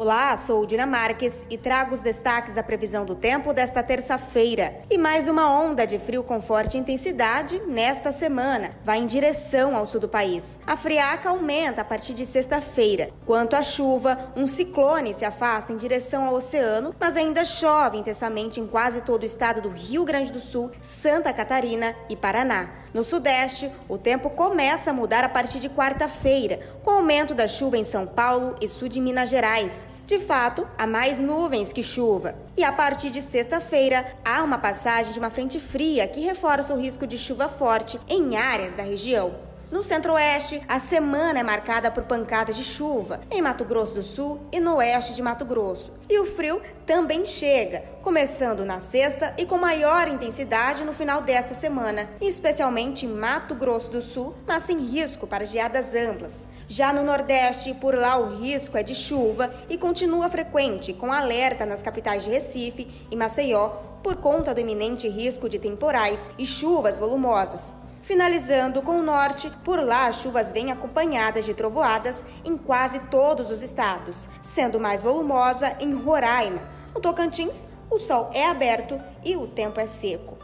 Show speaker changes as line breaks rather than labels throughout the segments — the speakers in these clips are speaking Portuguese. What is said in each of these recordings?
Olá, sou Dina Marques e trago os destaques da previsão do tempo desta terça-feira. E mais uma onda de frio com forte intensidade nesta semana vai em direção ao sul do país. A friaca aumenta a partir de sexta-feira. Quanto à chuva, um ciclone se afasta em direção ao oceano, mas ainda chove intensamente em quase todo o estado do Rio Grande do Sul, Santa Catarina e Paraná. No sudeste, o tempo começa a mudar a partir de quarta-feira, com aumento da chuva em São Paulo e sul de Minas Gerais. De fato, há mais nuvens que chuva. E a partir de sexta-feira, há uma passagem de uma frente fria que reforça o risco de chuva forte em áreas da região. No centro-oeste, a semana é marcada por pancadas de chuva em Mato Grosso do Sul e no oeste de Mato Grosso. E o frio também chega, começando na sexta e com maior intensidade no final desta semana, especialmente em Mato Grosso do Sul, mas sem risco para geadas amplas. Já no Nordeste, por lá o risco é de chuva e continua frequente, com alerta nas capitais de Recife e Maceió por conta do iminente risco de temporais e chuvas volumosas. Finalizando com o norte, por lá as chuvas vêm acompanhadas de trovoadas em quase todos os estados, sendo mais volumosa em Roraima. No Tocantins, o sol é aberto e o tempo é seco.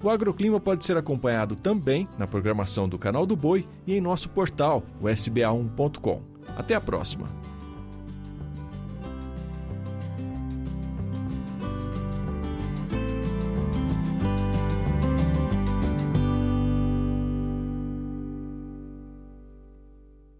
O agroclima pode ser acompanhado também na programação do Canal do Boi e em nosso portal, o sba1.com. Até a próxima!